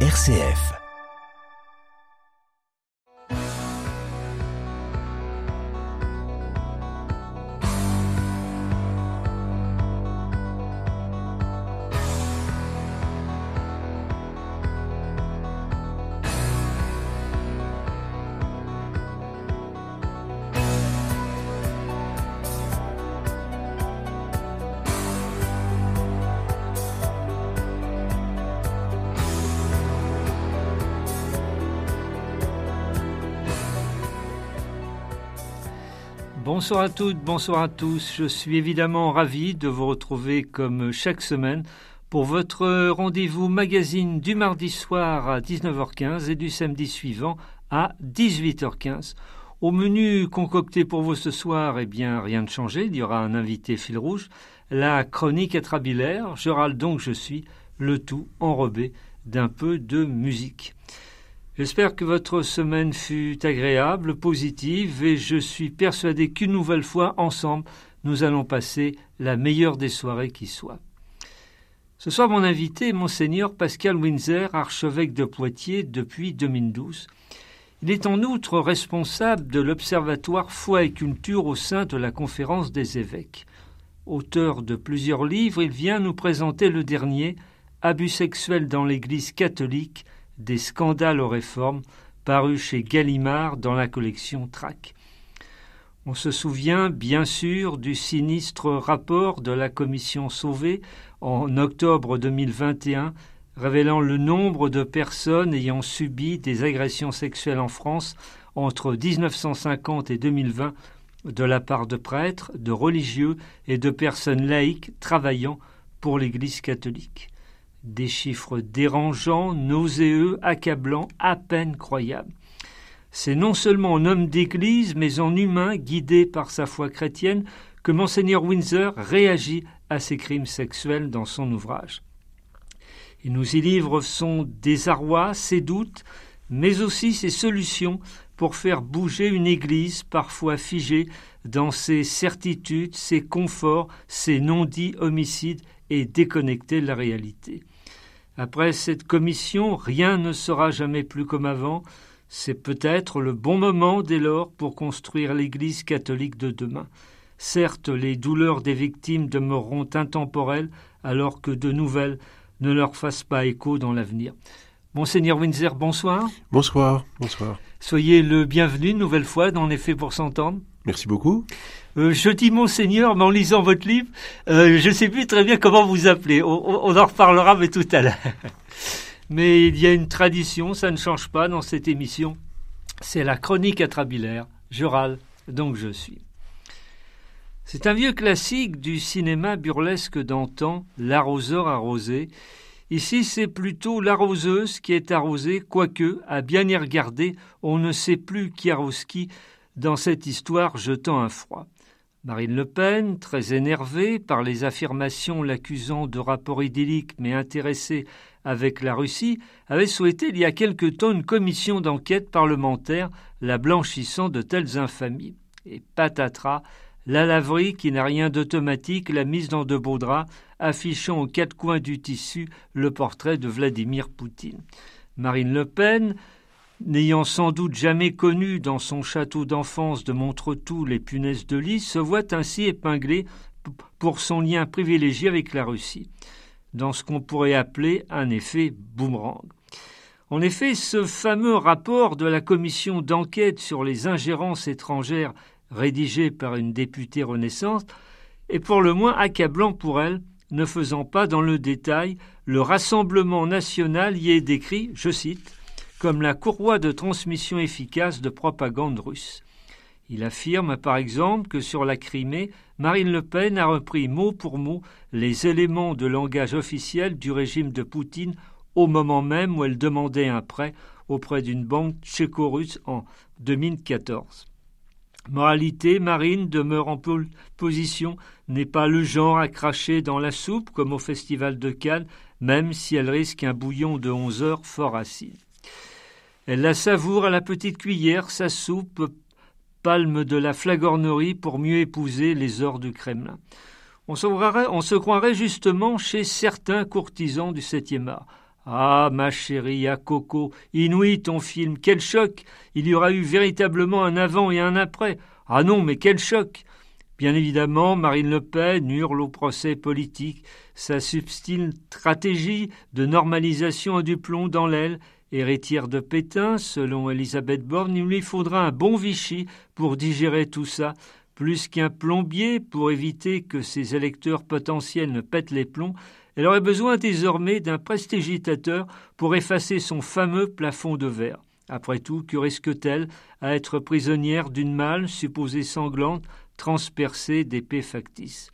RCF. Bonsoir à toutes, bonsoir à tous. Je suis évidemment ravi de vous retrouver comme chaque semaine pour votre rendez-vous magazine du mardi soir à 19h15 et du samedi suivant à 18h15. Au menu concocté pour vous ce soir, eh bien, rien de changé. Il y aura un invité fil rouge, la chronique atrabilaire. Je râle donc, je suis, le tout enrobé d'un peu de musique. J'espère que votre semaine fut agréable, positive, et je suis persuadé qu'une nouvelle fois, ensemble, nous allons passer la meilleure des soirées qui soit. Ce soir, mon invité est Monseigneur Pascal Winzer, archevêque de Poitiers depuis 2012. Il est en outre responsable de l'Observatoire Foi et Culture au sein de la Conférence des évêques. Auteur de plusieurs livres, il vient nous présenter le dernier, Abus sexuels dans l'Église catholique, des scandales aux réformes, paru chez Gallimard dans la collection Trac. On se souvient bien sûr du sinistre rapport de la commission Sauvé en octobre 2021 révélant le nombre de personnes ayant subi des agressions sexuelles en France entre 1950 et 2020 de la part de prêtres, de religieux et de personnes laïques travaillant pour l'Église catholique. Des chiffres dérangeants, nauséeux, accablants, à peine croyables. C'est non seulement en homme d'Église, mais en humain, guidé par sa foi chrétienne, que Monseigneur Windsor réagit à ces crimes sexuels dans son ouvrage. Il nous y livre son désarroi, ses doutes, mais aussi ses solutions pour faire bouger une Église parfois figée dans ses certitudes, ses conforts, ses non-dits homicides et déconnectée de la réalité. Après cette commission, rien ne sera jamais plus comme avant. C'est peut-être le bon moment dès lors pour construire l'Église catholique de demain. Certes, les douleurs des victimes demeureront intemporelles, alors que de nouvelles ne leur fassent pas écho dans l'avenir. Monseigneur Windsor, bonsoir. Bonsoir, bonsoir. Soyez le bienvenu une nouvelle fois dans Les Faits pour s'entendre. Merci beaucoup. Euh, je dis Monseigneur, mais en lisant votre livre, euh, je ne sais plus très bien comment vous appelez. On, on en reparlera, mais tout à l'heure. mais il y a une tradition, ça ne change pas dans cette émission. C'est la chronique atrabilaire. Je râle, donc je suis. C'est un vieux classique du cinéma burlesque d'antan, l'arroseur arrosé. Ici, c'est plutôt l'arroseuse qui est arrosée, quoique, à bien y regarder, on ne sait plus qui arrose qui dans cette histoire jetant un froid. Marine Le Pen, très énervée par les affirmations l'accusant de rapport idyllique mais intéressée avec la Russie, avait souhaité il y a quelque temps une commission d'enquête parlementaire la blanchissant de telles infamies. Et patatras, la laverie qui n'a rien d'automatique l'a mise dans de beaux draps, affichant aux quatre coins du tissu le portrait de Vladimir Poutine. Marine Le Pen, n'ayant sans doute jamais connu dans son château d'enfance de Montretout les punaises de lit, se voit ainsi épinglé pour son lien privilégié avec la Russie, dans ce qu'on pourrait appeler un effet boomerang. En effet, ce fameux rapport de la commission d'enquête sur les ingérences étrangères rédigé par une députée Renaissance est pour le moins accablant pour elle, ne faisant pas dans le détail le Rassemblement national y est décrit, je cite, comme la courroie de transmission efficace de propagande russe. Il affirme par exemple que sur la Crimée, Marine Le Pen a repris mot pour mot les éléments de langage officiel du régime de Poutine au moment même où elle demandait un prêt auprès d'une banque tchéco-russe en 2014. Moralité, Marine demeure en position, n'est pas le genre à cracher dans la soupe comme au festival de Cannes, même si elle risque un bouillon de onze heures fort acide. Elle la savoure à la petite cuillère, sa soupe, palme de la flagornerie pour mieux épouser les ors du Kremlin. On se, croirait, justement chez certains courtisans du septième art. Ah, ma chérie, à Coco, inouï ton film, quel choc Il y aura eu véritablement un avant et un après. Ah non, mais quel choc Bien évidemment, Marine Le Pen hurle au procès politique. Sa subtile stratégie de normalisation a du plomb dans l'aile. Héritière de Pétain, selon Elisabeth Borne, il lui faudra un bon Vichy pour digérer tout ça, plus qu'un plombier pour éviter que ses électeurs potentiels ne pètent les plombs. Elle aurait besoin désormais d'un prestigitateur pour effacer son fameux plafond de verre. Après tout, que risque-t-elle à être prisonnière d'une malle supposée sanglante transpercée d'épées factices?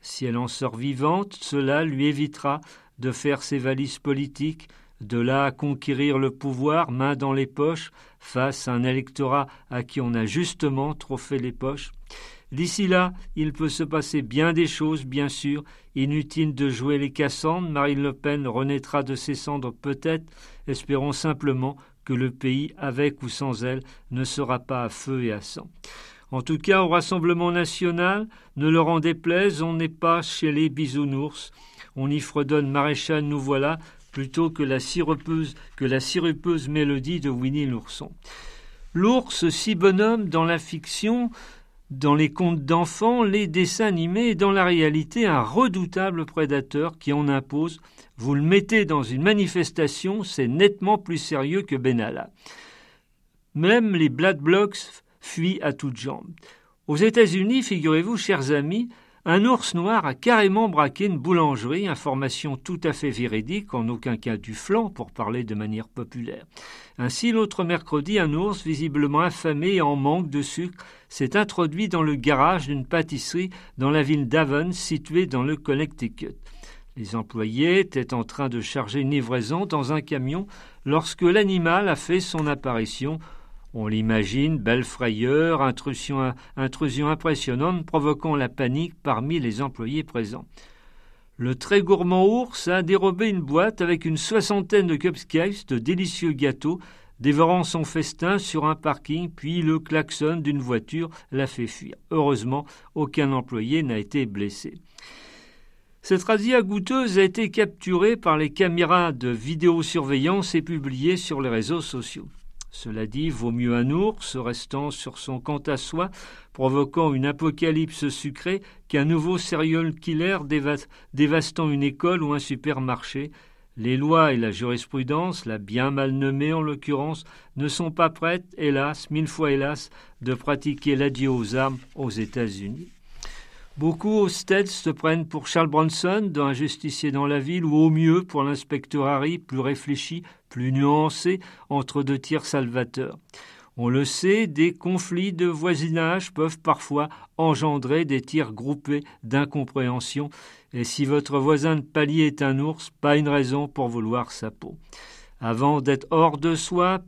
Si elle en sort vivante, cela lui évitera de faire ses valises politiques, de là à conquérir le pouvoir main dans les poches face à un électorat à qui on a justement trop fait les poches. D'ici là, il peut se passer bien des choses, bien sûr. Inutile de jouer les Cassandres, Marine Le Pen renaîtra de ses cendres peut-être. Espérons simplement que le pays, avec ou sans elle, ne sera pas à feu et à sang. En tout cas, au Rassemblement national, ne leur en déplaise, on n'est pas chez les bisounours. On y fredonne Maréchal nous voilà plutôt que la sirupeuse, mélodie de Winnie l'ourson. L'ours, si bonhomme dans la fiction, dans les contes d'enfants, les dessins animés et dans la réalité un redoutable prédateur qui en impose. Vous le mettez dans une manifestation, c'est nettement plus sérieux que Benalla. Même les Black Blocs fuit à toutes jambes. Aux États-Unis, figurez-vous, chers amis, un ours noir a carrément braqué une boulangerie, information tout à fait véridique, en aucun cas du flanc, pour parler de manière populaire. Ainsi, l'autre mercredi, un ours, visiblement affamé et en manque de sucre, s'est introduit dans le garage d'une pâtisserie dans la ville d'Avon, située dans le Connecticut. Les employés étaient en train de charger une livraison dans un camion lorsque l'animal a fait son apparition on l'imagine, belle frayeur, intrusion, impressionnante provoquant la panique parmi les employés présents. Le très gourmand ours a dérobé une boîte avec une soixantaine de cupcakes, de délicieux gâteaux, dévorant son festin sur un parking, puis le klaxon d'une voiture l'a fait fuir. Heureusement, aucun employé n'a été blessé. Cette razzia goûteuse a été capturée par les caméras de vidéosurveillance et publiée sur les réseaux sociaux. Cela dit, vaut mieux un ours restant sur son compte à soi, provoquant une apocalypse sucrée, qu'un nouveau serial killer dévastant une école ou un supermarché. Les lois et la jurisprudence, la bien mal nommée en l'occurrence, ne sont pas prêtes, hélas, mille fois hélas, de pratiquer l'adieu aux armes aux États-Unis. Beaucoup aux States se prennent pour Charles Bronson, d'un justicier dans la ville, ou au mieux pour l'inspecteur Harry, plus réfléchi, plus nuancé, entre deux tirs salvateurs. On le sait, des conflits de voisinage peuvent parfois engendrer des tirs groupés d'incompréhension, et si votre voisin de palier est un ours, pas une raison pour vouloir sa peau. Avant d'être hors de soi,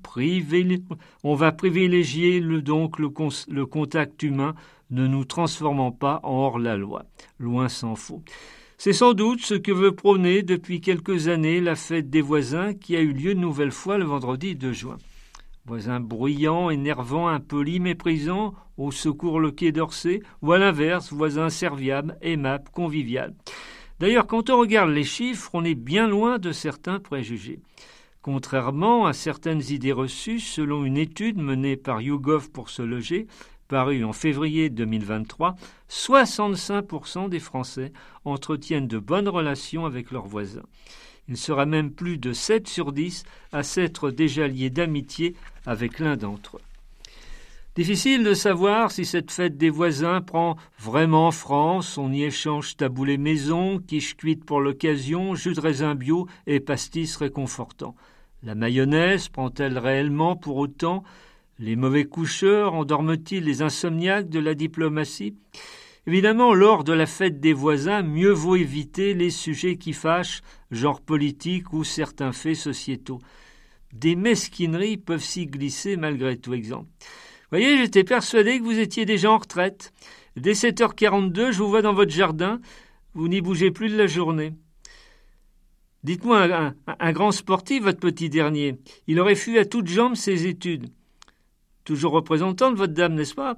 on va privilégier donc le contact humain ne nous transformons pas en hors-la-loi. Loin s'en faut. C'est sans doute ce que veut prôner depuis quelques années la fête des voisins qui a eu lieu une nouvelle fois le vendredi 2 juin. Voisins bruyants, énervants, impolis, méprisants, au secours le quai d'Orsay, ou à l'inverse, voisins serviables, aimables, conviviales. D'ailleurs, quand on regarde les chiffres, on est bien loin de certains préjugés. Contrairement à certaines idées reçues, selon une étude menée par YouGov pour se loger, paru en février 2023, 65% des Français entretiennent de bonnes relations avec leurs voisins. Il sera même plus de 7 sur 10 à s'être déjà liés d'amitié avec l'un d'entre eux. Difficile de savoir si cette fête des voisins prend vraiment France. On y échange taboulé maison, quiche cuite pour l'occasion, jus de raisin bio et pastis réconfortant. La mayonnaise prend-elle réellement pour autant les mauvais coucheurs endorment-ils les insomniaques de la diplomatie? Évidemment, lors de la fête des voisins, mieux vaut éviter les sujets qui fâchent, genre politique ou certains faits sociétaux. Des mesquineries peuvent s'y glisser malgré tout exemple. Voyez, j'étais persuadé que vous étiez déjà en retraite. Dès 7h42, je vous vois dans votre jardin. Vous n'y bougez plus de la journée. Dites-moi, un, un, grand sportif, votre petit dernier, il aurait fui à toutes jambes ses études toujours représentant de votre dame, n'est-ce pas?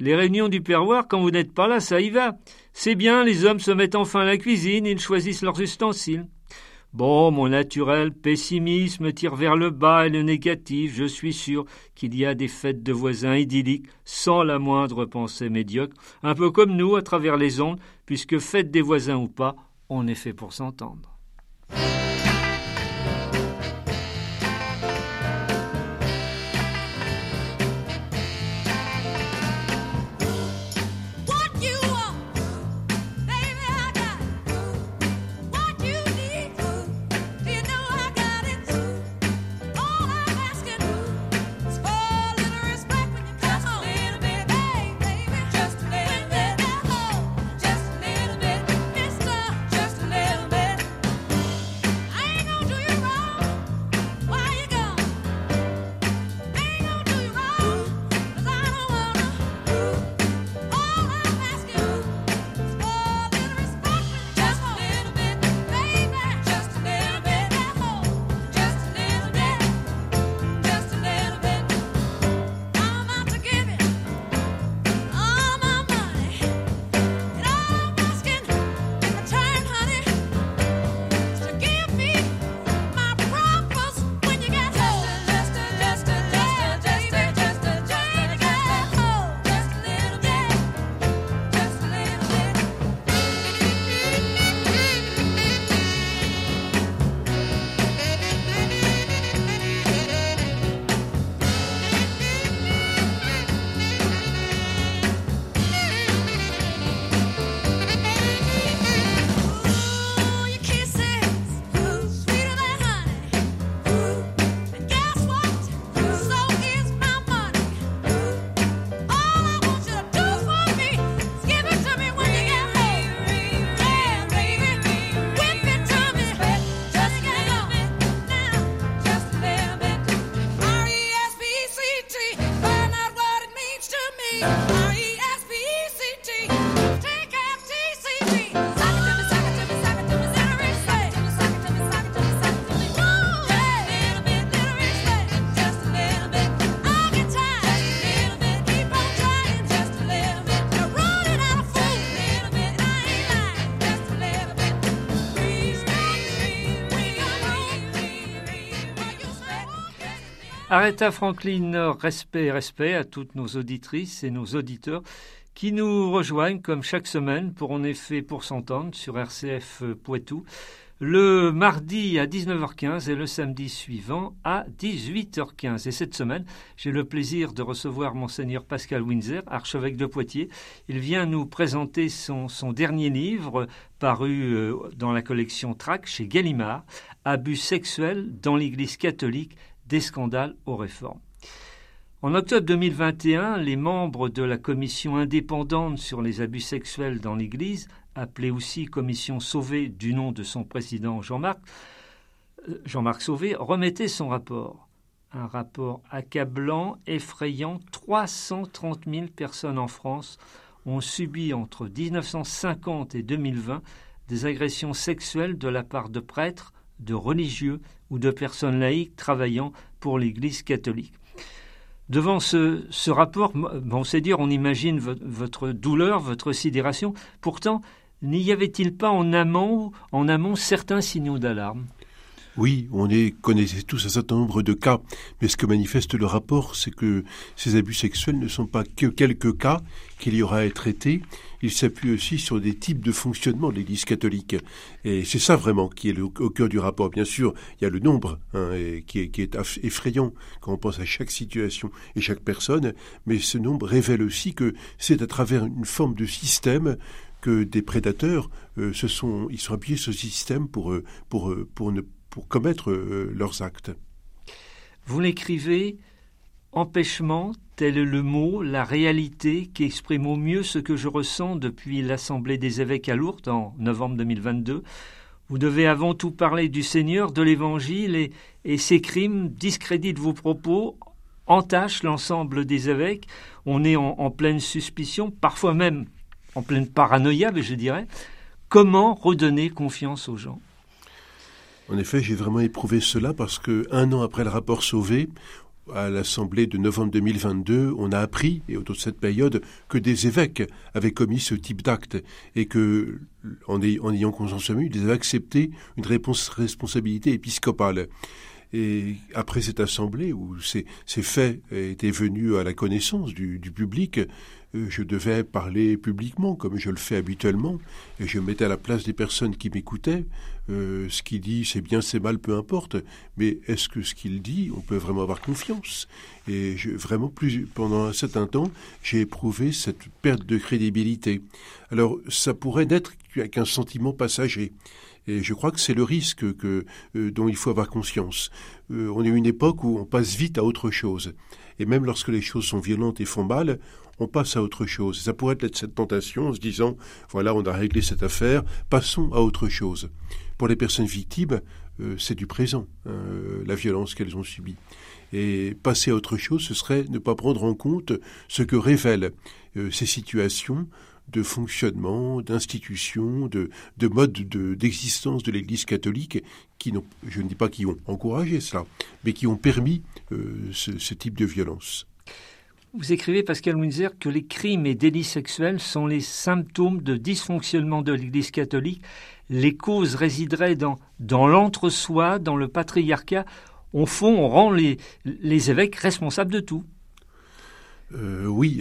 Les réunions du perroir, quand vous n'êtes pas là, ça y va. C'est bien, les hommes se mettent enfin à la cuisine, ils choisissent leurs ustensiles. Bon, mon naturel pessimisme tire vers le bas et le négatif. Je suis sûr qu'il y a des fêtes de voisins idylliques sans la moindre pensée médiocre, un peu comme nous à travers les ondes, puisque fête des voisins ou pas, on est fait pour s'entendre. Aretha Franklin, respect, respect à toutes nos auditrices et nos auditeurs qui nous rejoignent comme chaque semaine pour en effet pour s'entendre sur RCF Poitou le mardi à 19h15 et le samedi suivant à 18h15. Et cette semaine, j'ai le plaisir de recevoir monseigneur Pascal Winzer, archevêque de Poitiers. Il vient nous présenter son, son dernier livre paru euh, dans la collection Trac chez Gallimard, Abus sexuels dans l'Église catholique des scandales aux réformes. En octobre 2021, les membres de la commission indépendante sur les abus sexuels dans l'Église, appelée aussi Commission Sauvé du nom de son président Jean-Marc, euh, Jean-Marc Sauvé, remettait son rapport. Un rapport accablant, effrayant. 330 000 personnes en France ont subi entre 1950 et 2020 des agressions sexuelles de la part de prêtres, de religieux ou de personnes laïques travaillant pour l'Église catholique. Devant ce, ce rapport, bon, c'est dire, on imagine votre douleur, votre sidération. Pourtant, n'y avait-il pas en amont, en amont certains signaux d'alarme? Oui, on est, connaissait tous un certain nombre de cas, mais ce que manifeste le rapport, c'est que ces abus sexuels ne sont pas que quelques cas qu'il y aura à traiter. Il s'appuie aussi sur des types de fonctionnement de l'Église catholique. Et c'est ça vraiment qui est au cœur du rapport. Bien sûr, il y a le nombre hein, qui, est, effrayant quand on pense à chaque situation et chaque personne, mais ce nombre révèle aussi que c'est à travers une forme de système que des prédateurs euh, se sont, ils sont appuyés sur ce système pour, euh, pour, euh, pour ne commettre euh, leurs actes. Vous l'écrivez Empêchement, tel est le mot, la réalité qui exprime au mieux ce que je ressens depuis l'Assemblée des évêques à Lourdes en novembre 2022. Vous devez avant tout parler du Seigneur, de l'Évangile, et, ces crimes discréditent vos propos, entachent l'ensemble des évêques. On est en, pleine suspicion, parfois même en pleine paranoïa, je dirais. Comment redonner confiance aux gens? En effet, j'ai vraiment éprouvé cela parce que un an après le rapport Sauvé, à l'Assemblée de novembre 2022, on a appris, et autour de cette période, que des évêques avaient commis ce type d'acte et que, en, ayant conscience ils avaient accepté une responsabilité épiscopale. Et après cette assemblée où ces, faits étaient venus à la connaissance du, public, je devais parler publiquement comme je le fais habituellement, et je mettais à la place des personnes qui m'écoutaient. Euh, ce qu'il dit, c'est bien, c'est mal, peu importe. Mais est-ce que ce qu'il dit, on peut vraiment avoir confiance? Et vraiment, pendant un certain temps, j'ai éprouvé cette perte de crédibilité. Alors, ça pourrait n'être qu'un sentiment passager. Et je crois que c'est le risque que, euh, dont il faut avoir conscience. Euh, on est une époque où on passe vite à autre chose. Et même lorsque les choses sont violentes et font mal, on passe à autre chose. Ça pourrait être cette tentation en se disant, voilà, on a réglé cette affaire, passons à autre chose. Pour les personnes victimes, euh, c'est du présent, hein, la violence qu'elles ont subie. Et passer à autre chose, ce serait ne pas prendre en compte ce que révèlent ces situations de fonctionnement, d'institutions, de, de modes d'existence de, l'Église catholique qui je ne dis pas qui ont encouragé cela, mais qui ont permis euh, ce, type de violence. Vous écrivez, Pascal Winzer, que les crimes et délits sexuels sont les symptômes de dysfonctionnement de l'Église catholique. Les causes résideraient dans, dans l'entre-soi, dans le patriarcat. Au fond, on rend les, les évêques responsables de tout. Euh, oui,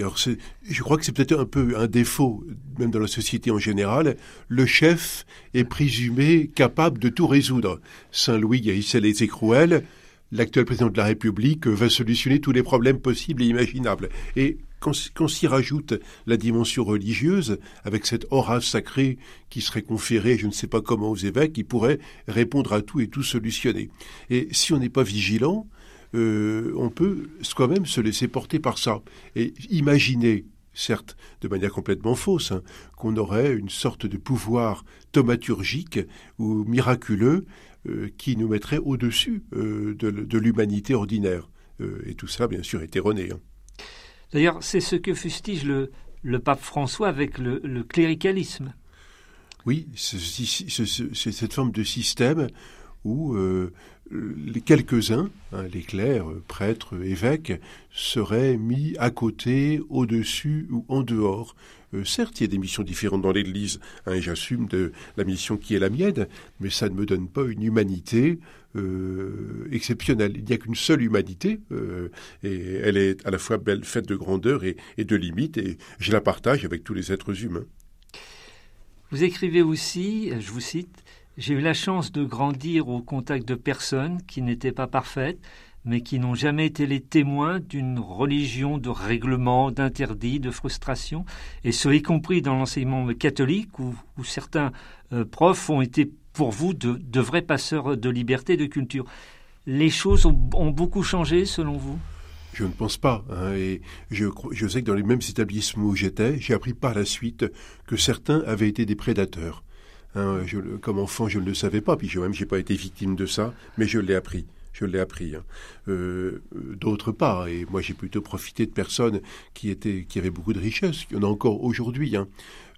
je crois que c'est peut-être un peu un défaut, même dans la société en général. Le chef est présumé capable de tout résoudre. Saint Louis guérissait les écrouelles. L'actuel président de la République va solutionner tous les problèmes possibles et imaginables. Et quand, s'y rajoute la dimension religieuse, avec cette aura sacrée qui serait conférée, je ne sais pas comment, aux évêques, qui pourrait répondre à tout et tout solutionner. Et si on n'est pas vigilant, euh, on peut soi-même se laisser porter par ça et imaginer certes de manière complètement fausse, hein, qu'on aurait une sorte de pouvoir thaumaturgique ou miraculeux qui nous mettrait au-dessus euh, de, l'humanité ordinaire. et tout ça, bien sûr, est erroné. Hein. D'ailleurs, c'est ce que fustige le, pape François avec le, cléricalisme. Oui, c'est cette forme de système où les quelques-uns, hein, les clercs, prêtres, évêques, seraient mis à côté, au-dessus ou en dehors. Euh, certes, il y a des missions différentes dans l'Église, hein, et j'assume la mission qui est la mienne, mais ça ne me donne pas une humanité euh, exceptionnelle. Il n'y a qu'une seule humanité, euh, et elle est à la fois belle, faite de grandeur et, et de limites, et je la partage avec tous les êtres humains. Vous écrivez aussi, je vous cite, j'ai eu la chance de grandir au contact de personnes qui n'étaient pas parfaites, mais qui n'ont jamais été les témoins d'une religion de règlements, d'interdits, de frustration, et ce, y compris dans l'enseignement catholique, où, certains euh, profs ont été pour vous de, vrais passeurs de liberté, de culture. Les choses ont, beaucoup changé selon vous? Je ne pense pas. Hein, et je, je sais que dans les mêmes établissements où j'étais, j'ai appris par la suite que certains avaient été des prédateurs. Hein, comme enfant, je ne le savais pas, puis je même j'ai pas été victime de ça, mais je l'ai appris. Je l'ai appris. Hein. Euh, d'autres pas. Et moi, j'ai plutôt profité de personnes qui avaient beaucoup de richesses. Il y en a encore aujourd'hui. Hein.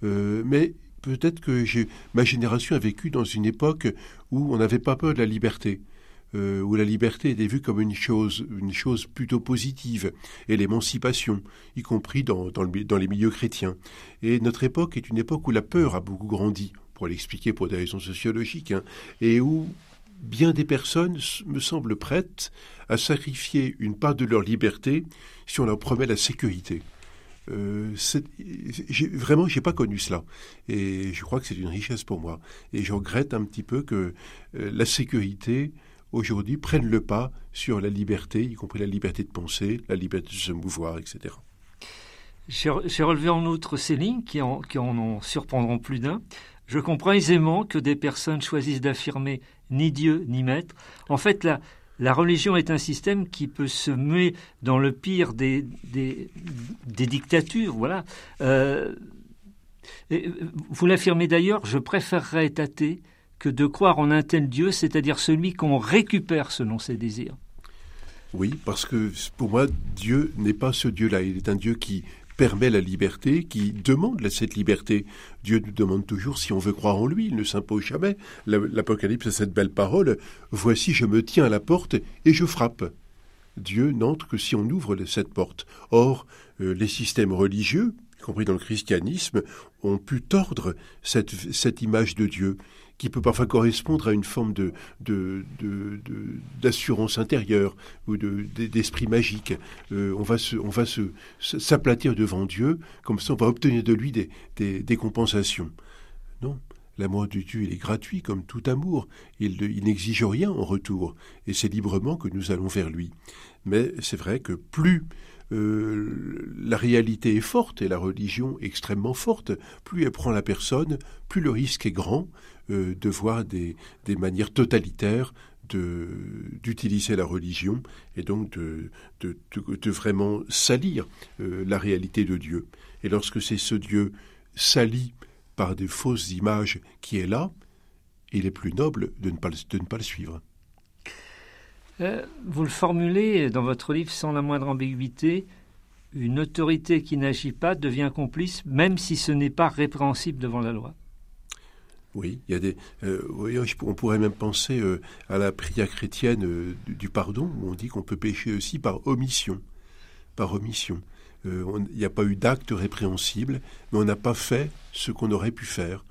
Euh, mais peut-être que ma génération a vécu dans une époque où on n'avait pas peur de la liberté. Euh, où la liberté était vue comme une chose, plutôt positive, et l'émancipation, y compris dans les milieux chrétiens. Et notre époque est une époque où la peur a beaucoup grandi pour l'expliquer pour des raisons sociologiques, hein, et où bien des personnes me semblent prêtes à sacrifier une part de leur liberté si on leur promet la sécurité. Euh, vraiment, j'ai pas connu cela, et je crois que c'est une richesse pour moi. Et je regrette un petit peu que euh, la sécurité aujourd'hui prenne le pas sur la liberté, y compris la liberté de penser, la liberté de se mouvoir, etc. J'ai relevé en outre ces lignes qui en, qui en surprendront plus d'un. Je comprends aisément que des personnes choisissent d'affirmer ni Dieu ni maître. En fait, la, religion est un système qui peut se muer dans le pire des, dictatures. Voilà. Euh, vous l'affirmez d'ailleurs, je préférerais être athée que de croire en un tel Dieu, c'est-à-dire celui qu'on récupère selon ses désirs. Oui, parce que pour moi, Dieu n'est pas ce Dieu-là. Il est un Dieu qui permet la liberté, qui demande cette liberté. Dieu nous demande toujours si on veut croire en lui, il ne s'impose jamais. L'Apocalypse a cette belle parole, Voici je me tiens à la porte et je frappe. Dieu n'entre que si on ouvre cette porte. Or, euh, les systèmes religieux, y compris dans le christianisme, ont pu tordre cette, cette image de Dieu qui peut parfois correspondre à une forme de, d'assurance intérieure ou d'esprit magique. Euh, on va se, on va se, s'aplatir devant Dieu, comme ça on va obtenir de lui des, des, compensations. Non. L'amour de Dieu, est gratuit comme tout amour. Il, il n'exige rien en retour. Et c'est librement que nous allons vers lui. Mais c'est vrai que plus euh, la réalité est forte et la religion extrêmement forte, plus elle prend la personne, plus le risque est grand euh, de voir des, manières totalitaires d'utiliser la religion et donc de, vraiment salir euh, la réalité de Dieu. Et lorsque c'est ce Dieu sali par des fausses images qui est là, il est plus noble de ne pas le suivre. Euh, vous le formulez dans votre livre sans la moindre ambiguïté. Une autorité qui n'agit pas devient complice, même si ce n'est pas répréhensible devant la loi. Oui, il y a des. Euh, on pourrait même penser euh, à la prière chrétienne du, pardon, où on dit qu'on peut pécher aussi par omission, par omission. Il n'y a pas eu d'acte répréhensible, mais on n'a pas fait ce qu'on aurait pu faire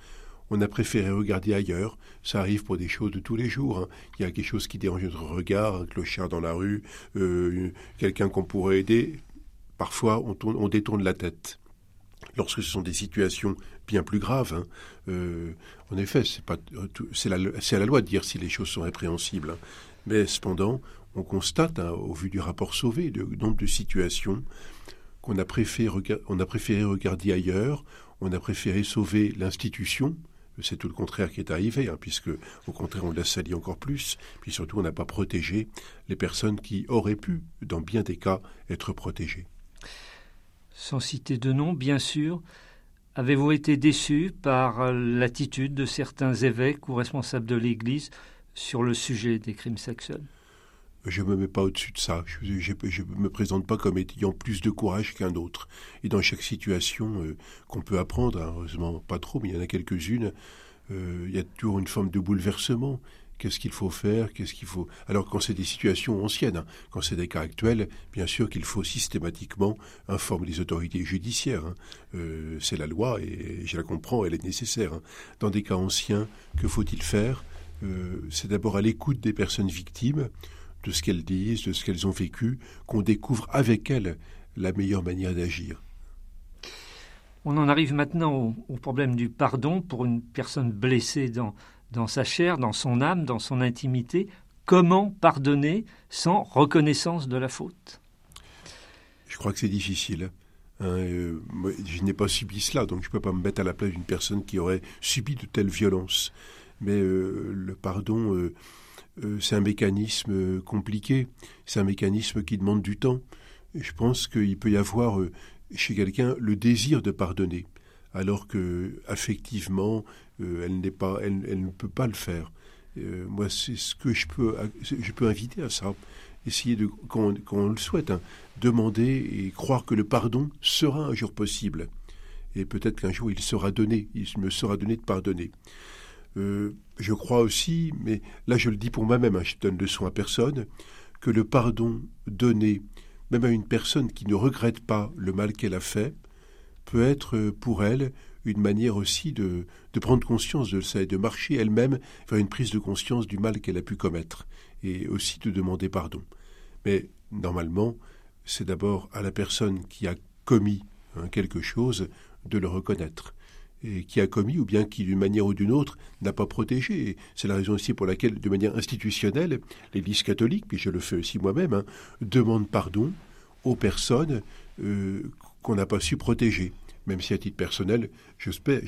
on a préféré regarder ailleurs. Ça arrive pour des choses de tous les jours. Hein. Il y a quelque chose qui dérange notre regard, un clochard dans la rue, euh, quelqu'un qu'on pourrait aider. Parfois, on, détourne la tête. Lorsque ce sont des situations bien plus graves, hein, euh, en effet, c'est la, à la loi de dire si les choses sont répréhensibles. Hein. Mais cependant, on constate, au vu du rapport sauvé, le nombre de situations qu'on a préféré regarder ailleurs, on a préféré sauver l'institution, c'est tout le contraire qui est arrivé, hein, puisque au contraire on l'a sali encore plus, puis surtout on n'a pas protégé les personnes qui auraient pu, dans bien des cas, être protégées. Sans citer de nom, bien sûr, avez-vous été déçu par l'attitude de certains évêques ou responsables de l'Église sur le sujet des crimes sexuels? Je me mets pas au-dessus de ça. Je me présente pas comme ayant plus de courage qu'un autre. Et dans chaque situation euh, qu'on peut apprendre, hein, heureusement pas trop, mais il y en a quelques-unes, euh, il y a toujours une forme de bouleversement. Qu'est-ce qu'il faut faire? Qu'est-ce qu'il faut? Alors quand c'est des situations anciennes, hein, quand c'est des cas actuels, bien sûr qu'il faut systématiquement informer les autorités judiciaires. Hein. Euh, c'est la loi et je la comprends, elle est nécessaire. Dans des cas anciens, que faut-il faire? C'est d'abord à l'écoute des personnes victimes de ce qu'elles disent, de ce qu'elles ont vécu, qu'on découvre avec elles la meilleure manière d'agir. On en arrive maintenant au, problème du pardon pour une personne blessée dans, dans sa chair, dans son âme, dans son intimité. Comment pardonner sans reconnaissance de la faute? Je crois que c'est difficile. Hein, euh, je n'ai pas subi cela, donc je ne peux pas me mettre à la place d'une personne qui aurait subi de telles violences. Mais euh, le pardon, euh, c'est un mécanisme euh, compliqué, c'est un mécanisme qui demande du temps. je pense qu'il peut y avoir euh, chez quelqu'un le désir de pardonner, alors que affectivement, elle pas, elle, ne peut pas le faire. moi, c'est ce que je peux, je peux inviter à ça. Essayer de, quand on, le souhaite, hein, demander et croire que le pardon sera un jour possible. Et peut-être qu'un jour il sera donné, il me sera donné de pardonner. Euh, je crois aussi, mais là je le dis pour moi-même, hein, je donne leçon à personne, que le pardon donné, même à une personne qui ne regrette pas le mal qu'elle a fait, peut être euh, pour elle une manière aussi de, prendre conscience de ça et de marcher elle-même vers une prise de conscience du mal qu'elle a pu commettre, et aussi de demander pardon. Mais normalement, c'est d'abord à la personne qui a commis hein, quelque chose de le reconnaître qui a commis ou bien qui, d'une manière ou d'une autre, n'a pas protégé. C'est la raison aussi pour laquelle, de manière institutionnelle, l'Église catholique, puis je le fais aussi moi-même, hein, demande pardon aux personnes euh, qu'on n'a pas su protéger. Même si à titre personnel, j'espère,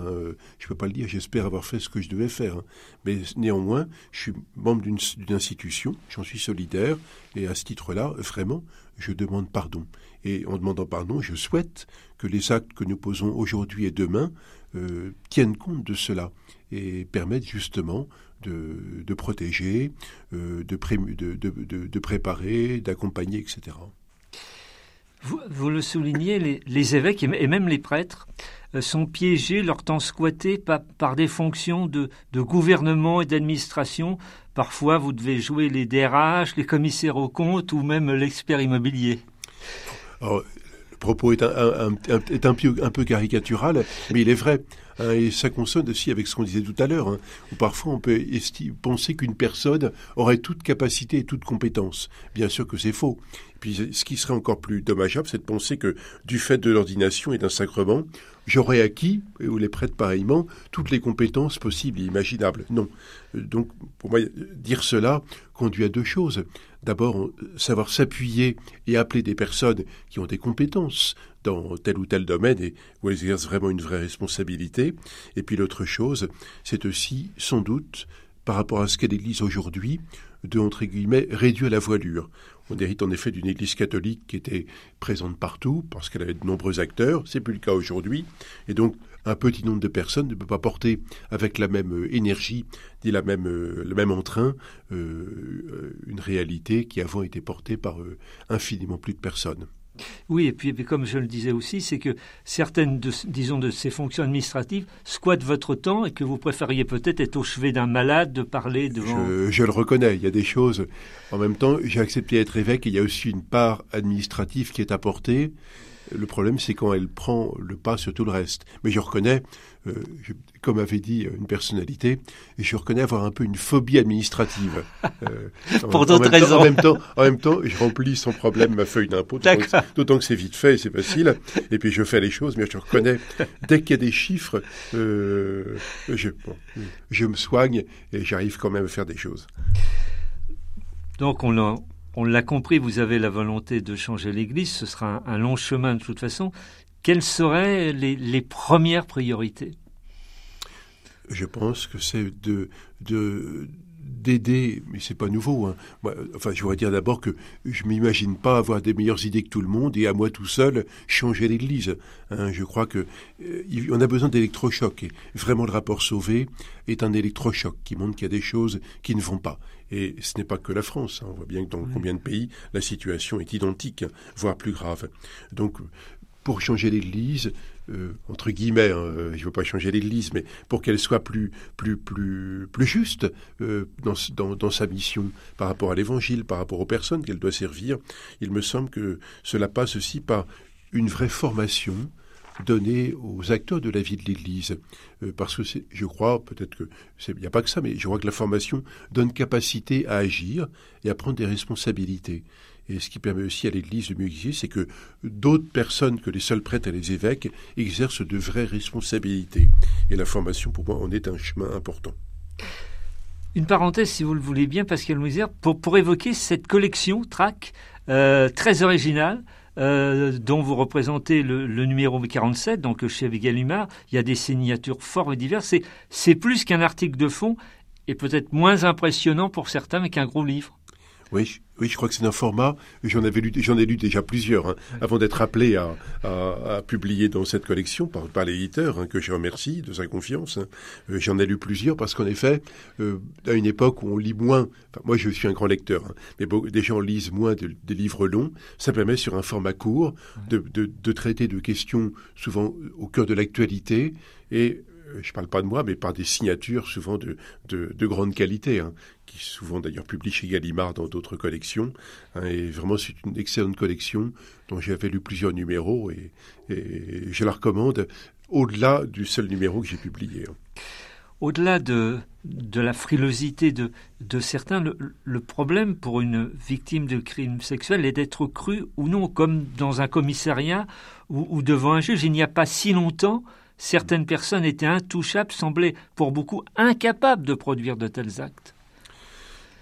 hein, je ne peux pas le dire, j'espère avoir fait ce que je devais faire. Hein. Mais néanmoins, je suis membre d'une institution, j'en suis solidaire, et à ce titre-là, vraiment, je demande pardon. Et en demandant pardon, je souhaite que les actes que nous posons aujourd'hui et demain euh, tiennent compte de cela et permettent justement de, protéger, euh, de, de, préparer, d'accompagner, etc. Vous, le soulignez, les, évêques et même les prêtres euh, sont piégés, leur temps squatté par, par des fonctions de, gouvernement et d'administration parfois vous devez jouer les DRH, les commissaires aux comptes ou même l'expert immobilier. Le propos est, un, peu, caricatural, mais il est vrai. Hein, et ça consonne aussi avec ce qu'on disait tout à l'heure, hein, parfois on peut penser qu'une personne aurait toute capacité et toute compétence. Bien sûr que c'est faux. puis ce qui serait encore plus dommageable, c'est de penser que du fait de l'ordination et d'un sacrement, j'aurais acquis, ou les prêtres pareillement, toutes les compétences possibles et imaginables. Non. Donc, pour moi, dire cela conduit à deux choses. D'abord, savoir s'appuyer et appeler des personnes qui ont des compétences dans tel ou tel domaine et où elles exercent vraiment une vraie responsabilité. Et puis l'autre chose, c'est aussi, sans doute, par rapport à ce qu'est l'Église aujourd'hui, de, entre guillemets, réduire la voilure. On hérite en effet d'une Église catholique qui était présente partout, parce qu'elle avait de nombreux acteurs, c'est plus le cas aujourd'hui, et donc un petit nombre de personnes ne peut pas porter avec la même euh, énergie, ni la même, euh, le même entrain, euh, une réalité qui avant était portée par infiniment plus de personnes. Oui, et puis, comme je le disais aussi, c'est que certaines, de, disons, de ces fonctions administratives squattent votre temps et que vous préfériez peut-être être au chevet d'un malade, de parler devant... Je, je, le reconnais, il y a des choses... En même temps, j'ai accepté d'être évêque et il y a aussi une part administrative qui est apportée. Le problème, c'est quand elle prend le pas sur tout le reste. Mais je reconnais, euh, comme avait dit une personnalité, je reconnais avoir un peu une phobie administrative. Euh, Pour d'autres raisons. en, même temps, en même temps, je remplis sans problème ma feuille d'impôt, d'autant que c'est vite fait et c'est facile. Et puis je fais les choses, mais je reconnais, dès qu'il y a des chiffres, euh, je, je me soigne et j'arrive quand même à faire des choses. Donc on a, on l'a compris, vous avez la volonté de changer l'Église, ce sera un, long chemin de toute façon. Quelles seraient les, premières priorités? Je pense que c'est de, d'aider, mais c'est pas nouveau. Hein. enfin, je voudrais dire d'abord que je m'imagine pas avoir des meilleures idées que tout le monde et à moi tout seul changer l'Église. Hein. Je crois que euh, on a besoin d'électrochocs. Et vraiment, le rapport Sauvé est un électrochoc qui montre qu'il y a des choses qui ne vont pas. Et ce n'est pas que la France. Hein. On voit bien que dans combien de pays la situation est identique, voire plus grave. Donc, pour changer l'Église, euh, entre guillemets, je ne veux pas changer l'Église, mais pour qu'elle soit plus, plus, plus, juste euh, dans, sa mission par rapport à l'Évangile, par rapport aux personnes qu'elle doit servir, il me semble que cela passe aussi par une vraie formation donner aux acteurs de la vie de l'Église. Euh, parce que je crois, peut-être que il n'y a pas que ça, mais je crois que la formation donne capacité à agir et à prendre des responsabilités. Et ce qui permet aussi à l'Église de mieux exister, c'est que d'autres personnes que les seuls prêtres et les évêques exercent de vraies responsabilités. Et la formation, pour moi, en est un chemin important. Une parenthèse, si vous le voulez bien, Pascal Mouiser, pour, pour évoquer cette collection TRAC, euh, très originale, euh, dont vous représentez le, numéro 47, donc chez Gallimard. Il y a des signatures fortes et diverses. C'est plus qu'un article de fond et peut-être moins impressionnant pour certains, mais qu'un gros livre. Oui, oui, je crois que c'est un format. J'en avais lu, j'en ai lu déjà plusieurs hein, avant d'être appelé à, à, publier dans cette collection par, par l'éditeur hein, que je remercie de sa confiance. Hein. Euh, j'en ai lu plusieurs parce qu'en effet, euh, à une époque où on lit moins, moi je suis un grand lecteur, mais des gens lisent moins des livres longs. Ça permet sur un format court de, de, de traiter de questions souvent au cœur de l'actualité et je ne parle pas de moi, mais par des signatures souvent de, de, grande qualité, hein, qui souvent d'ailleurs publient chez Gallimard dans d'autres collections. Hein, et vraiment, c'est une excellente collection dont j'avais lu plusieurs numéros et, je la recommande au-delà du seul numéro que j'ai publié. Hein. Au-delà de, de la frilosité de, de certains, le, problème pour une victime de crime sexuel est d'être cru ou non, comme dans un commissariat ou devant un juge. Il n'y a pas si longtemps, certaines personnes étaient intouchables, semblaient pour beaucoup incapables de produire de tels actes.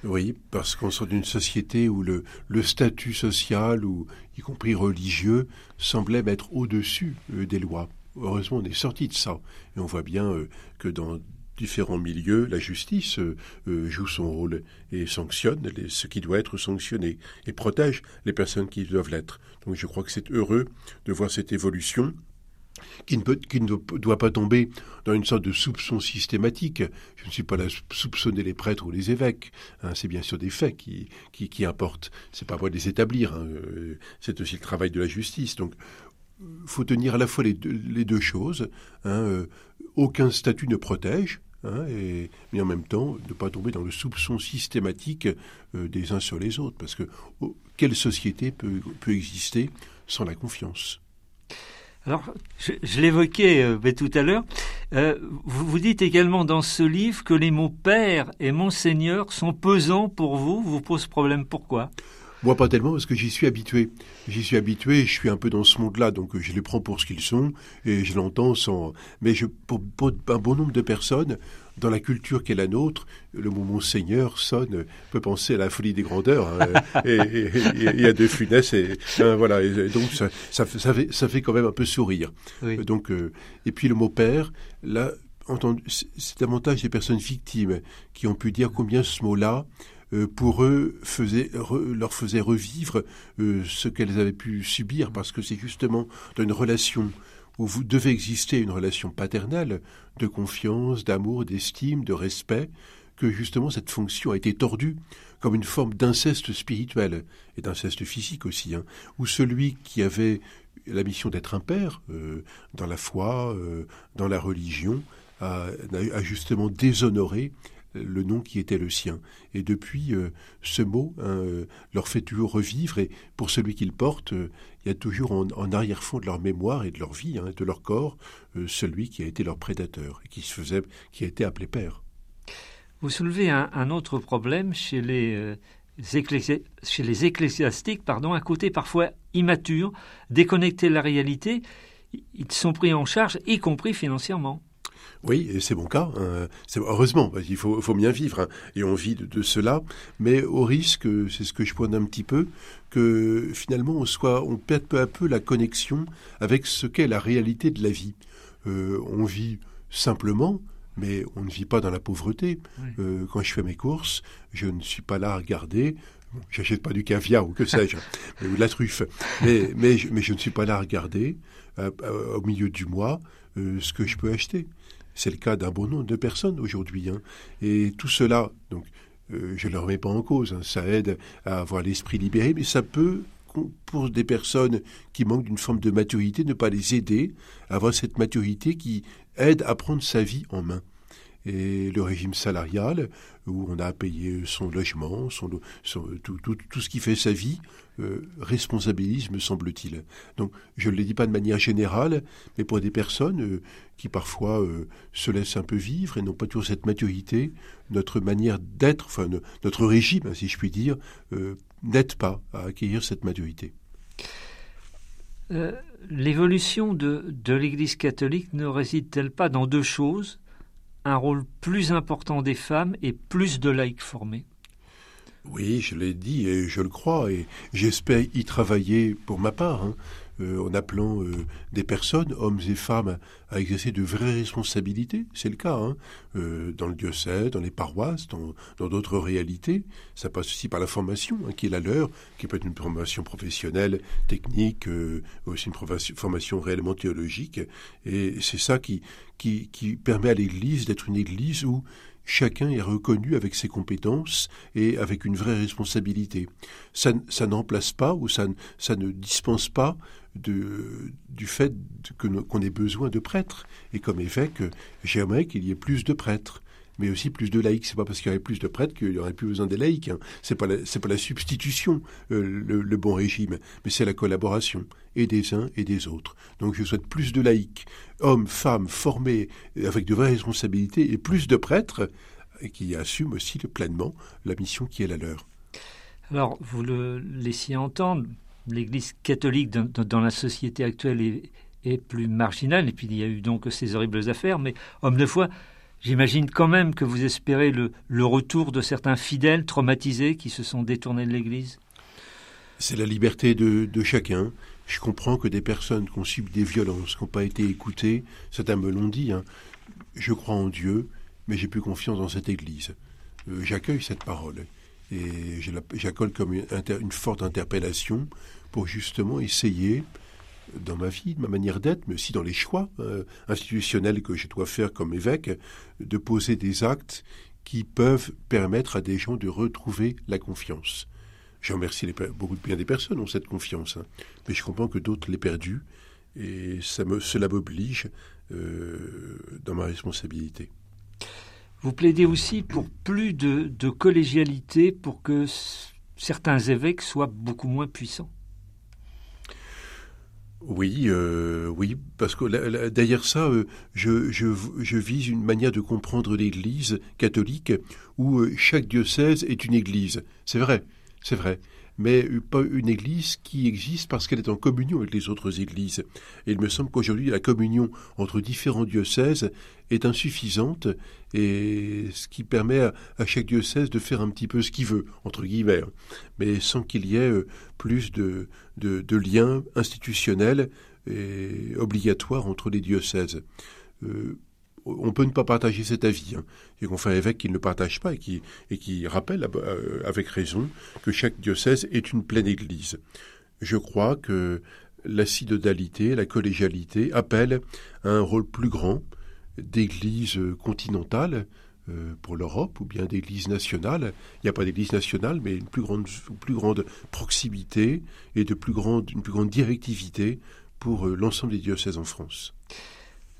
Oui, parce qu'on sort d'une société où le, statut social, ou y compris religieux, semblait mettre au-dessus euh, des lois. Heureusement, on est sorti de ça. Et on voit bien euh, que dans différents milieux, la justice euh, joue son rôle et sanctionne ce qui doit être sanctionné et protège les personnes qui doivent l'être. Donc je crois que c'est heureux de voir cette évolution qui ne, doit pas tomber dans une sorte de soupçon systématique. Je ne suis pas là à soupçonner les prêtres ou les évêques. Hein, c'est bien sûr des faits qui, qui, qui importent. C'est pas moi de les établir. Hein. Euh, c'est aussi le travail de la justice. Donc, faut tenir à la fois les deux, choses. Hein. Euh, aucun statut ne protège. Mais en même temps, ne pas tomber dans le soupçon systématique euh, des uns sur les autres, parce que oh, quelle société peut exister sans la confiance? Alors, je, l'évoquais euh, tout à l'heure. Euh, vous, dites également dans ce livre que les mots père et monseigneur sont pesants pour vous, vous posent problème. Pourquoi? Moi, pas tellement, parce que j'y suis habitué. J'y suis habitué, je suis un peu dans ce monde-là, donc je les prends pour ce qu'ils sont, et je l'entends sans... Mais je, pour, un bon nombre de personnes, dans la culture qui est la nôtre, le mot Monseigneur sonne, peut penser à la folie des grandeurs, hein, et il y a De Funès, et hein, voilà, et donc ça, ça, fait, ça fait quand même un peu sourire. Donc, euh, et puis le mot Père, là, c'est davantage des personnes victimes qui ont pu dire combien ce mot-là euh, pour eux leur faisait revivre euh, ce qu'elles avaient pu subir, parce que c'est justement dans une relation où vous devez exister une relation paternelle de confiance, d'amour, d'estime, de respect, que justement cette fonction a été tordue comme une forme d'inceste spirituel et d'inceste physique aussi, hein, où celui qui avait la mission d'être un père euh, dans la foi, dans la religion, a justement déshonoré le nom qui était le sien. Et depuis, euh, ce mot hein, euh, leur fait toujours revivre, et pour celui qu'ils portent, euh, il y a toujours en, arrière-fond de leur mémoire et de leur vie, hein, de leur corps, celui qui a été leur prédateur, et qui, se faisait, qui a été appelé père. Vous soulevez un, autre problème chez les, chez les ecclésiastiques, pardon, un côté parfois immature, déconnecté de la réalité. Ils sont pris en charge, y compris financièrement. Oui, c'est mon cas. Hein. heureusement, parce qu'il faut, faut, bien vivre, hein, et on vit de, cela, mais au risque, c'est ce que je pointe un petit peu, que finalement on soit, on perde peu à peu la connexion avec ce qu'est la réalité de la vie. Euh, on vit simplement, mais on ne vit pas dans la pauvreté. Euh, quand je fais mes courses, je ne suis pas là à regarder. J'achète pas du caviar ou que sais-je, ou de la truffe, mais, mais, mais, je ne suis pas là à regarder euh, au milieu du mois ce que je peux acheter. C'est le cas d'un bon nombre de personnes aujourd'hui. Hein. Et tout cela, euh, je ne le remets pas en cause, hein. ça aide à avoir l'esprit libéré, mais ça peut, pour des personnes qui manquent d'une forme de maturité, ne pas les aider à avoir cette maturité qui aide à prendre sa vie en main et le régime salarial, où on a à payer son logement, son, tout, ce qui fait sa vie, euh, responsabilise, me semble-t-il. Donc, je ne le dis pas de manière générale, mais pour des personnes euh, qui parfois euh, se laissent un peu vivre et n'ont pas toujours cette maturité, notre manière d'être, enfin notre régime, si je puis dire, n'aide pas à acquérir cette maturité. L'évolution de l'Église catholique ne réside-t-elle pas dans deux choses? Un rôle plus important des femmes et plus de laïcs formés Oui, je l'ai dit et je le crois et j'espère y travailler pour ma part. Hein. Euh, en appelant euh, des personnes, hommes et femmes, à exercer de vraies responsabilités. C'est le cas hein. euh, dans le diocèse, dans les paroisses, dans d'autres réalités. Ça passe aussi par la formation hein, qui est la leur, qui peut être une formation professionnelle, technique, aussi une formation réellement théologique. Et c'est ça qui, qui, qui permet à l'Église d'être une Église où chacun est reconnu avec ses compétences et avec une vraie responsabilité. Ça, n'emplace pas ou ça, ne dispense pas du fait qu'on ait besoin de prêtres. Et comme évêque, j'aimerais qu'il y ait plus de prêtres mais aussi plus de laïcs. C'est pas parce qu'il y aurait plus de prêtres qu'il y aurait plus besoin des laïcs. Hein. C'est pas c'est pas la substitution euh, le, bon régime, mais c'est la collaboration et des uns et des autres. Donc je souhaite plus de laïcs, hommes, femmes formés avec de vraies responsabilités et plus de prêtres qui assument aussi pleinement la mission qui est la leur. Alors vous le laissiez entendre, l'Église catholique dans, la société actuelle est, est plus marginale, et puis il y a eu donc ces horribles affaires, mais homme de foi, J'imagine quand même que vous espérez le, retour de certains fidèles traumatisés qui se sont détournés de l'Église. C'est la liberté de, chacun. Je comprends que des personnes qui ont subi des violences, qui n'ont pas été écoutées, certains me l'ont dit, hein. je crois en Dieu, mais j'ai plus confiance dans cette Église. Euh, j'accueille cette parole et j'accorde comme une, forte interpellation pour justement essayer dans ma vie, de ma manière d'être, mais aussi dans les choix euh, institutionnels que je dois faire comme évêque, de poser des actes qui peuvent permettre à des gens de retrouver la confiance. Je remercie beaucoup bien des personnes ont cette confiance, hein, mais je comprends que d'autres l'aient perdue, et cela m'oblige euh, dans ma responsabilité. Vous plaidez aussi pour plus de, de collégialité pour que certains évêques soient beaucoup moins puissants. Oui, euh, oui, parce que derrière ça, euh, je, je, vise une manière de comprendre l'Église catholique où euh, chaque diocèse est une Église. C'est vrai, c'est vrai mais pas une église qui existe parce qu'elle est en communion avec les autres églises. Et il me semble qu'aujourd'hui, la communion entre différents diocèses est insuffisante, et ce qui permet à, chaque diocèse de faire un petit peu ce qu'il veut, entre guillemets, mais sans qu'il y ait euh, plus de, de, liens institutionnels et obligatoires entre les diocèses. Euh, on peut ne pas partager cet avis. Hein. Et qu'on fait un évêque qui ne le partage pas et qui, et qui rappelle euh, avec raison que chaque diocèse est une pleine Église. Je crois que la synodalité, la collégialité appellent à un rôle plus grand d'Église continentale euh, pour l'Europe ou bien d'Église nationale. Il n'y a pas d'Église nationale, mais une plus grande, plus grande proximité et de plus grande, une plus grande directivité pour euh, l'ensemble des diocèses en France.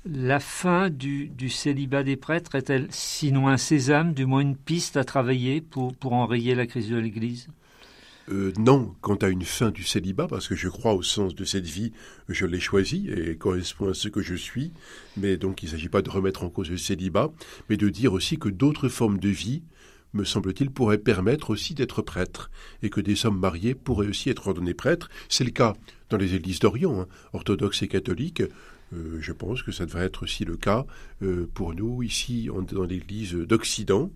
La fin du, célibat des prêtres est-elle sinon un sésame, du moins une piste à travailler pour, enrayer la crise de l'Église? Euh, non, quant à une fin du célibat, parce que je crois au sens de cette vie, je l'ai choisi et correspond à ce que je suis. Mais donc il ne s'agit pas de remettre en cause le célibat, mais de dire aussi que d'autres formes de vie, me semble-t-il, pourraient permettre aussi d'être prêtre, et que des hommes mariés pourraient aussi être ordonnés prêtres. C'est le cas dans les églises d'Orient, hein, orthodoxes et catholiques. Euh, je pense que ça devrait être aussi le cas euh, pour nous ici dans l'Église d'Occident.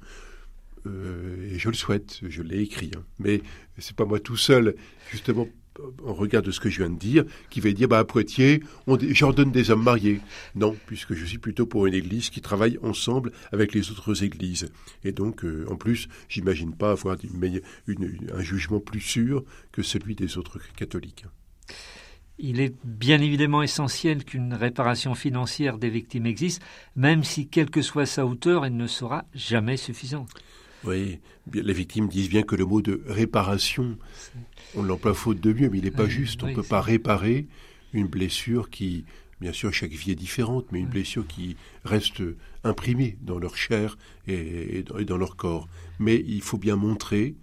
Euh, et je le souhaite, je l'ai écrit. Hein. Mais c'est pas moi tout seul, justement, en regard de ce que je viens de dire, qui va dire bah, à Poitiers, j'ordonne des hommes mariés. Non, puisque je suis plutôt pour une église qui travaille ensemble avec les autres églises. Et donc, en plus, j'imagine pas avoir un jugement plus sûr que celui des autres catholiques. Il est bien évidemment essentiel qu'une réparation financière des victimes existe, même si, quelle que soit sa hauteur, elle ne sera jamais suffisante. Oui, les victimes disent bien que le mot de réparation, on l'emploie faute de mieux, mais il n'est pas juste. On ne peut pas réparer une blessure qui, bien sûr, chaque vie est différente, mais une blessure qui reste imprimée dans leur chair et dans leur corps. Mais il faut bien montrer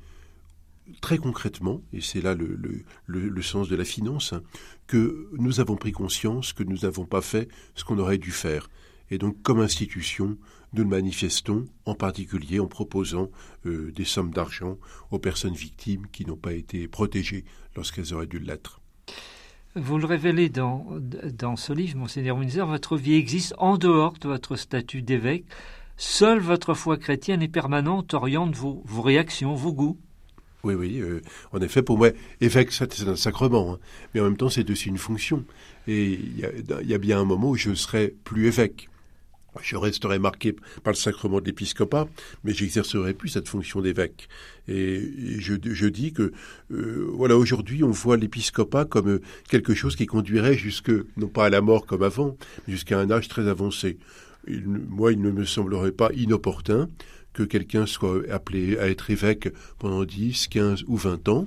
très concrètement, et c'est là le, sens de la finance, hein, que nous avons pris conscience que nous n'avons pas fait ce qu'on aurait dû faire. Et donc, comme institution, nous le manifestons, en particulier en proposant euh, des sommes d'argent aux personnes victimes qui n'ont pas été protégées lorsqu'elles auraient dû l'être. Vous le révélez dans, ce livre, Monseigneur Windsor, votre vie existe en dehors de votre statut d'évêque. Seule votre foi chrétienne et permanente oriente vos réactions, vos goûts. Oui, oui. Euh, en effet, pour moi, évêque, c'est un sacrement, hein. mais en même temps, c'est aussi une fonction. Et il y, a bien un moment où je serai plus évêque. Je resterai marqué par le sacrement de l'épiscopat, mais j'exercerai plus cette fonction d'évêque. Et je, dis que, euh, voilà, aujourd'hui, on voit l'épiscopat comme quelque chose qui conduirait jusque, non pas à la mort comme avant, mais jusqu'à un âge très avancé. moi, il ne me semblerait pas inopportun que quelqu'un soit appelé à être évêque pendant 10, 15 ou 20 ans,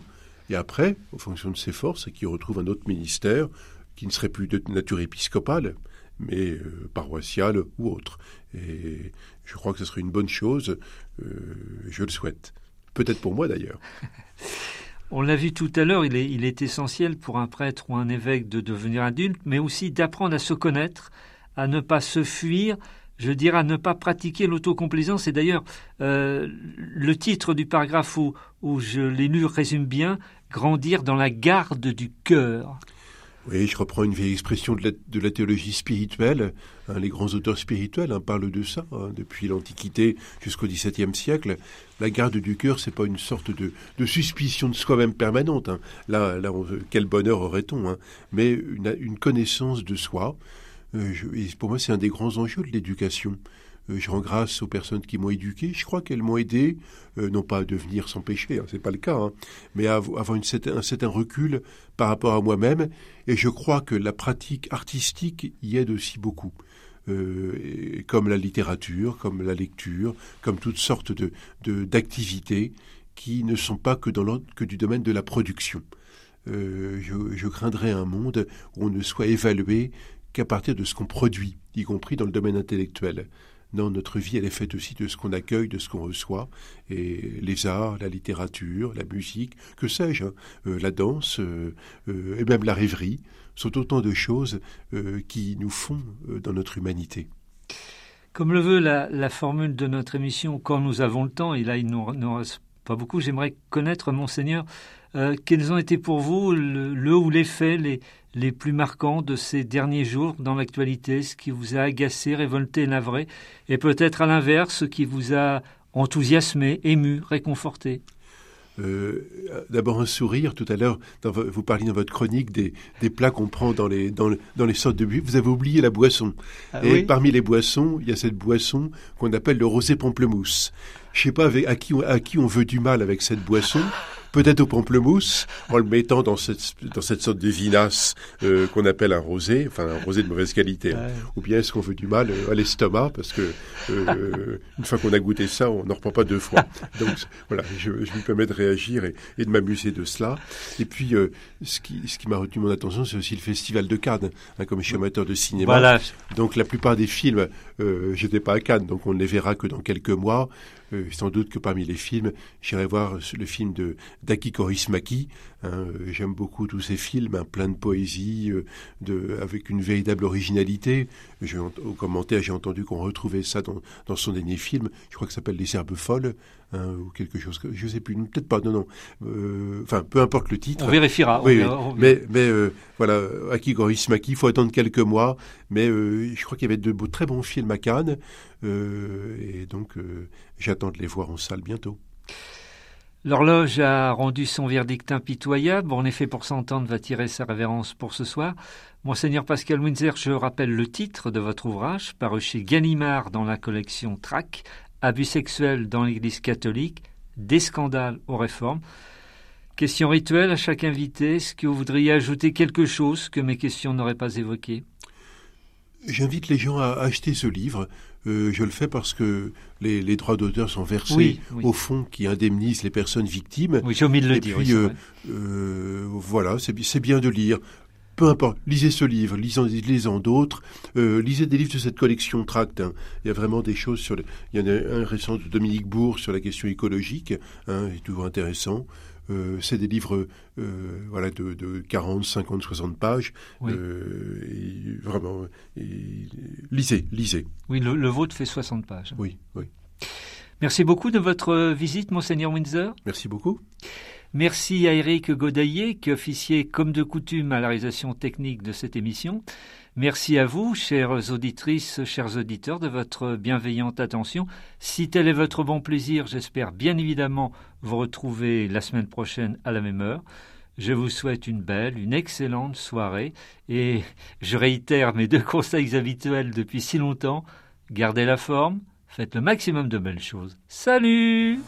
et après, en fonction de ses forces, qu'il retrouve un autre ministère qui ne serait plus de nature épiscopale, mais euh, paroissiale ou autre. Et je crois que ce serait une bonne chose, euh, je le souhaite. Peut-être pour moi d'ailleurs. On l'a vu tout à l'heure, il est, il est essentiel pour un prêtre ou un évêque de devenir adulte, mais aussi d'apprendre à se connaître, à ne pas se fuir, je dirais à ne pas pratiquer l'autocomplaisance. Et d'ailleurs, euh, le titre du paragraphe où, où je l'ai lu résume bien grandir dans la garde du cœur. Oui, je reprends une vieille expression de la, théologie spirituelle. Hein, les grands auteurs spirituels hein, parlent de ça hein, depuis l'Antiquité jusqu'au XVIIe siècle. La garde du cœur, c'est pas une sorte de, suspicion de soi-même permanente. Là, là quel bonheur aurait-on Mais une, connaissance de soi, euh, pour moi, c'est un des grands enjeux de l'éducation. Euh, je rends grâce aux personnes qui m'ont éduqué. Je crois qu'elles m'ont aidé, euh, non pas à devenir sans péché, hein, c'est pas le cas, hein, mais à avoir un certain recul par rapport à moi-même. Et je crois que la pratique artistique y aide aussi beaucoup. comme la littérature, comme la lecture, comme toutes sortes de d'activités qui ne sont pas que dans que du domaine de la production. je, craindrais un monde où on ne soit évalué qu'à partir de ce qu'on produit, y compris dans le domaine intellectuel. Non, notre vie, elle est faite aussi de ce qu'on accueille, de ce qu'on reçoit. Et les arts, la littérature, la musique, que sais-je, hein, euh, la danse, euh, et même la rêverie, sont autant de choses qui nous font dans notre humanité. Comme le veut la, formule de notre émission, quand nous avons le temps, et là il ne nous reste pas beaucoup, j'aimerais connaître, monseigneur, euh, quels ont été pour vous le, ou les faits les, les, plus marquants de ces derniers jours dans l'actualité, ce qui vous a agacé, révolté, navré, et peut-être à l'inverse, ce qui vous a enthousiasmé, ému, réconforté euh, D'abord un sourire. Tout à l'heure, vous parliez dans votre chronique des, des plats qu'on prend dans les, dans, dans les sortes de buis. Vous avez oublié la boisson. Ah et parmi les boissons, il y a cette boisson qu'on appelle le rosé pamplemousse. Je sais pas avec, à, qui, à qui on veut du mal avec cette boisson peut-être au pamplemousse, en le mettant dans cette, dans cette sorte de vinasse euh, qu'on appelle un rosé, enfin un rosé de mauvaise qualité. Hein. Ou bien est-ce qu'on veut du mal euh, à l'estomac, parce que euh, une fois qu'on a goûté ça, on n'en reprend pas deux fois. Donc voilà, je, je me permets de réagir et, et de m'amuser de cela. Et puis, ce qui, ce qui m'a retenu mon attention, c'est aussi le Festival de Cannes, hein, comme je suis amateur de cinéma. Voilà. Donc la plupart des films, j'étais pas à Cannes, donc on ne les verra que dans quelques mois. Euh, sans doute que parmi les films, j'irai voir le film de d'Aki Korismaki. Hein, euh, J'aime beaucoup tous ces films, hein, plein de poésie, euh, avec une véritable originalité. Au commentaire, j'ai entendu qu'on retrouvait ça dans, dans son dernier film. Je crois que ça s'appelle Les Herbes folles hein, ou quelque chose. Que, je sais plus, peut-être pas. Non, non. Euh, enfin, peu importe le titre. On vérifiera. Oui, mais mais voilà, Aki Korismaki, il faut attendre quelques mois. Mais je crois qu'il y avait de beaux, très bons films à Cannes. et donc, j'attends de les voir en salle bientôt. L'horloge a rendu son verdict impitoyable. En effet, pour s'entendre, va tirer sa révérence pour ce soir. Monseigneur Pascal Winzer, je rappelle le titre de votre ouvrage, paru chez Gallimard dans la collection Trac, Abus sexuels dans l'Église catholique, des scandales aux réformes. Question rituelle à chaque invité. Est-ce que vous voudriez ajouter quelque chose que mes questions n'auraient pas évoqué J'invite les gens à acheter ce livre. Euh, je le fais parce que les, droits d'auteur sont versés au fonds qui indemnise les personnes victimes. Oui, j'ai omis de le dire. Puis, euh, euh, voilà, c'est bien de lire. Peu importe, lisez ce livre, lisez-en d'autres, lisez des livres de cette collection Tract. Hein. Il y a vraiment des choses sur... Il y en a un récent de Dominique Bourg sur la question écologique, hein, est toujours intéressant. Euh, c'est des livres euh, voilà, de, de, 40, 50, 60 pages. Euh, et vraiment, lisez, lisez. Oui, le, vôtre fait 60 pages. Oui, oui. Merci beaucoup de votre visite, Monseigneur Windsor. Merci beaucoup. Merci à Eric Godaillé, qui officiait comme de coutume à la réalisation technique de cette émission. Merci à vous, chères auditrices, chers auditeurs, de votre bienveillante attention. Si tel est votre bon plaisir, j'espère bien évidemment vous retrouver la semaine prochaine à la même heure. Je vous souhaite une belle, une excellente soirée et je réitère mes deux conseils habituels depuis si longtemps. Gardez la forme, faites le maximum de belles choses. Salut